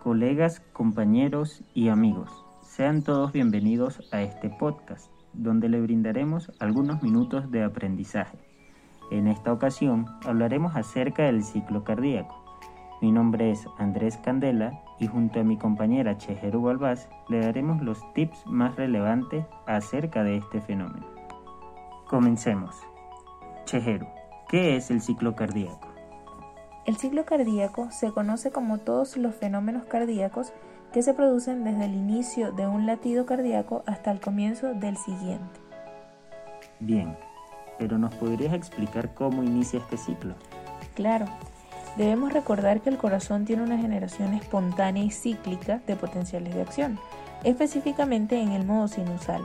colegas, compañeros y amigos. Sean todos bienvenidos a este podcast, donde le brindaremos algunos minutos de aprendizaje. En esta ocasión hablaremos acerca del ciclo cardíaco. Mi nombre es Andrés Candela y junto a mi compañera Chejeru Balbás le daremos los tips más relevantes acerca de este fenómeno. Comencemos. Chejeru, ¿qué es el ciclo cardíaco? El ciclo cardíaco se conoce como todos los fenómenos cardíacos que se producen desde el inicio de un latido cardíaco hasta el comienzo del siguiente. Bien, pero ¿nos podrías explicar cómo inicia este ciclo? Claro, Debemos recordar que el corazón tiene una generación espontánea y cíclica de potenciales de acción, específicamente en el modo sinusal.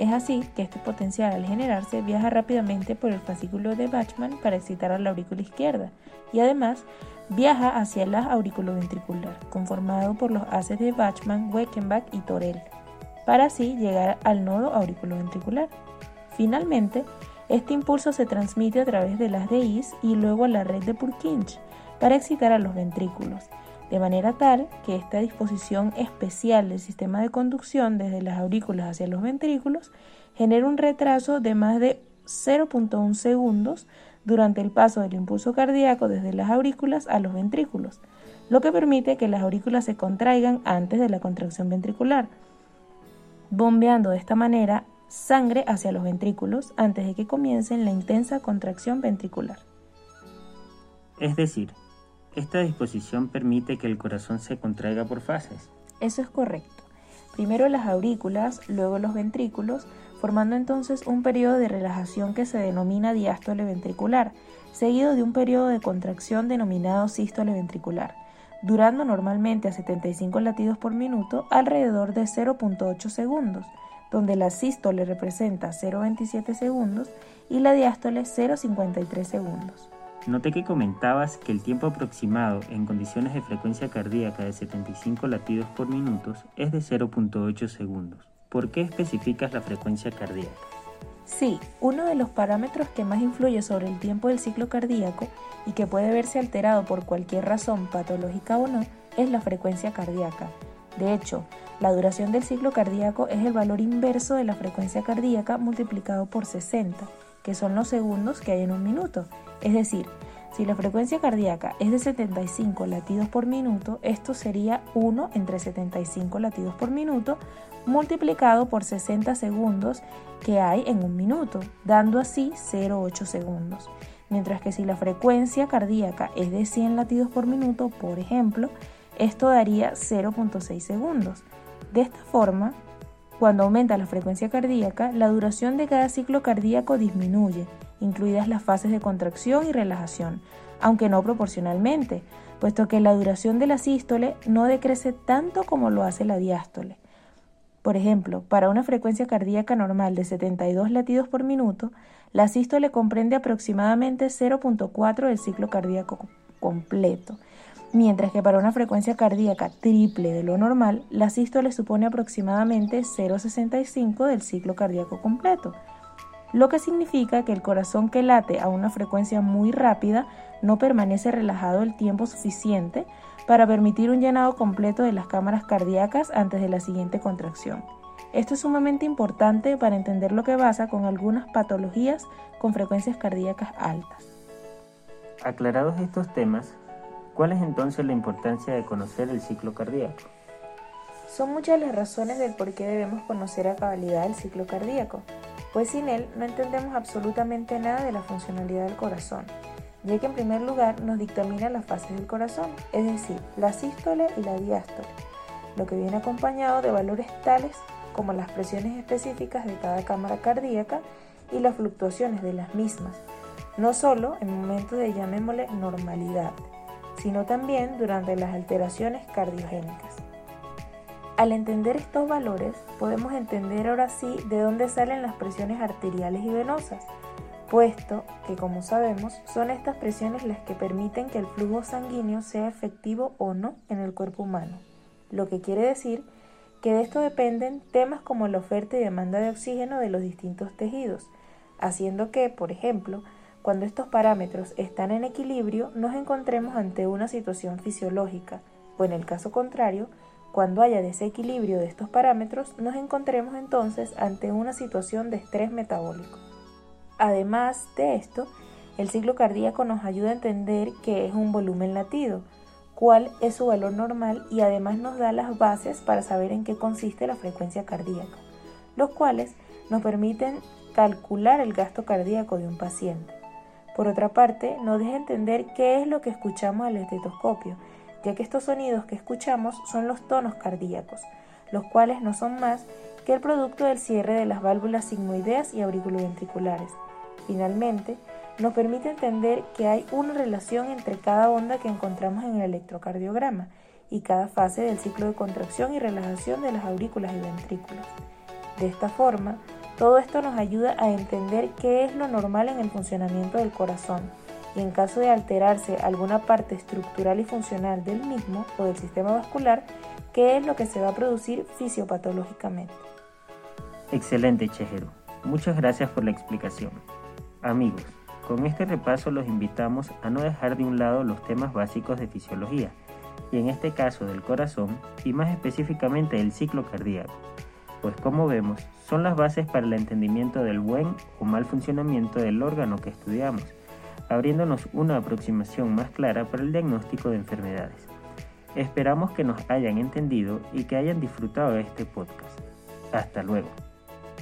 Es así que este potencial al generarse viaja rápidamente por el fascículo de Bachmann para excitar a la aurícula izquierda y además viaja hacia el aurículo ventricular, conformado por los haces de Bachmann, Weckenbach y Torel, para así llegar al nodo auriculoventricular. Finalmente, este impulso se transmite a través de las DIs y luego a la red de Purkinje, para excitar a los ventrículos, de manera tal que esta disposición especial del sistema de conducción desde las aurículas hacia los ventrículos genera un retraso de más de 0.1 segundos durante el paso del impulso cardíaco desde las aurículas a los ventrículos, lo que permite que las aurículas se contraigan antes de la contracción ventricular, bombeando de esta manera sangre hacia los ventrículos antes de que comiencen la intensa contracción ventricular. Es decir, esta disposición permite que el corazón se contraiga por fases. Eso es correcto. Primero las aurículas, luego los ventrículos, formando entonces un periodo de relajación que se denomina diástole ventricular, seguido de un periodo de contracción denominado sístole ventricular, durando normalmente a 75 latidos por minuto alrededor de 0.8 segundos, donde la sístole representa 0.27 segundos y la diástole 0.53 segundos. Noté que comentabas que el tiempo aproximado en condiciones de frecuencia cardíaca de 75 latidos por minuto es de 0.8 segundos. ¿Por qué especificas la frecuencia cardíaca? Sí, uno de los parámetros que más influye sobre el tiempo del ciclo cardíaco y que puede verse alterado por cualquier razón patológica o no es la frecuencia cardíaca. De hecho, la duración del ciclo cardíaco es el valor inverso de la frecuencia cardíaca multiplicado por 60, que son los segundos que hay en un minuto, es decir, si la frecuencia cardíaca es de 75 latidos por minuto, esto sería 1 entre 75 latidos por minuto multiplicado por 60 segundos que hay en un minuto, dando así 0,8 segundos. Mientras que si la frecuencia cardíaca es de 100 latidos por minuto, por ejemplo, esto daría 0,6 segundos. De esta forma, cuando aumenta la frecuencia cardíaca, la duración de cada ciclo cardíaco disminuye incluidas las fases de contracción y relajación, aunque no proporcionalmente, puesto que la duración de la sístole no decrece tanto como lo hace la diástole. Por ejemplo, para una frecuencia cardíaca normal de 72 latidos por minuto, la sístole comprende aproximadamente 0.4 del ciclo cardíaco completo, mientras que para una frecuencia cardíaca triple de lo normal, la sístole supone aproximadamente 0.65 del ciclo cardíaco completo lo que significa que el corazón que late a una frecuencia muy rápida no permanece relajado el tiempo suficiente para permitir un llenado completo de las cámaras cardíacas antes de la siguiente contracción. Esto es sumamente importante para entender lo que pasa con algunas patologías con frecuencias cardíacas altas. Aclarados estos temas, ¿cuál es entonces la importancia de conocer el ciclo cardíaco? Son muchas las razones del por qué debemos conocer a cabalidad el ciclo cardíaco pues sin él no entendemos absolutamente nada de la funcionalidad del corazón, ya que en primer lugar nos dictamina las fases del corazón, es decir, la sístole y la diástole, lo que viene acompañado de valores tales como las presiones específicas de cada cámara cardíaca y las fluctuaciones de las mismas, no solo en momentos de llamémosle normalidad, sino también durante las alteraciones cardiogénicas. Al entender estos valores, podemos entender ahora sí de dónde salen las presiones arteriales y venosas, puesto que, como sabemos, son estas presiones las que permiten que el flujo sanguíneo sea efectivo o no en el cuerpo humano, lo que quiere decir que de esto dependen temas como la oferta y demanda de oxígeno de los distintos tejidos, haciendo que, por ejemplo, cuando estos parámetros están en equilibrio, nos encontremos ante una situación fisiológica, o en el caso contrario, cuando haya desequilibrio de estos parámetros, nos encontremos entonces ante una situación de estrés metabólico. Además de esto, el ciclo cardíaco nos ayuda a entender qué es un volumen latido, cuál es su valor normal y además nos da las bases para saber en qué consiste la frecuencia cardíaca, los cuales nos permiten calcular el gasto cardíaco de un paciente. Por otra parte, nos deja entender qué es lo que escuchamos al estetoscopio, ya que estos sonidos que escuchamos son los tonos cardíacos, los cuales no son más que el producto del cierre de las válvulas sigmoideas y auriculoventriculares. Finalmente, nos permite entender que hay una relación entre cada onda que encontramos en el electrocardiograma y cada fase del ciclo de contracción y relajación de las aurículas y ventrículos. De esta forma, todo esto nos ayuda a entender qué es lo normal en el funcionamiento del corazón y en caso de alterarse alguna parte estructural y funcional del mismo o del sistema vascular, qué es lo que se va a producir fisiopatológicamente. Excelente, Chejero. Muchas gracias por la explicación. Amigos, con este repaso los invitamos a no dejar de un lado los temas básicos de fisiología, y en este caso del corazón, y más específicamente del ciclo cardíaco, pues como vemos, son las bases para el entendimiento del buen o mal funcionamiento del órgano que estudiamos, abriéndonos una aproximación más clara para el diagnóstico de enfermedades. Esperamos que nos hayan entendido y que hayan disfrutado de este podcast. Hasta luego.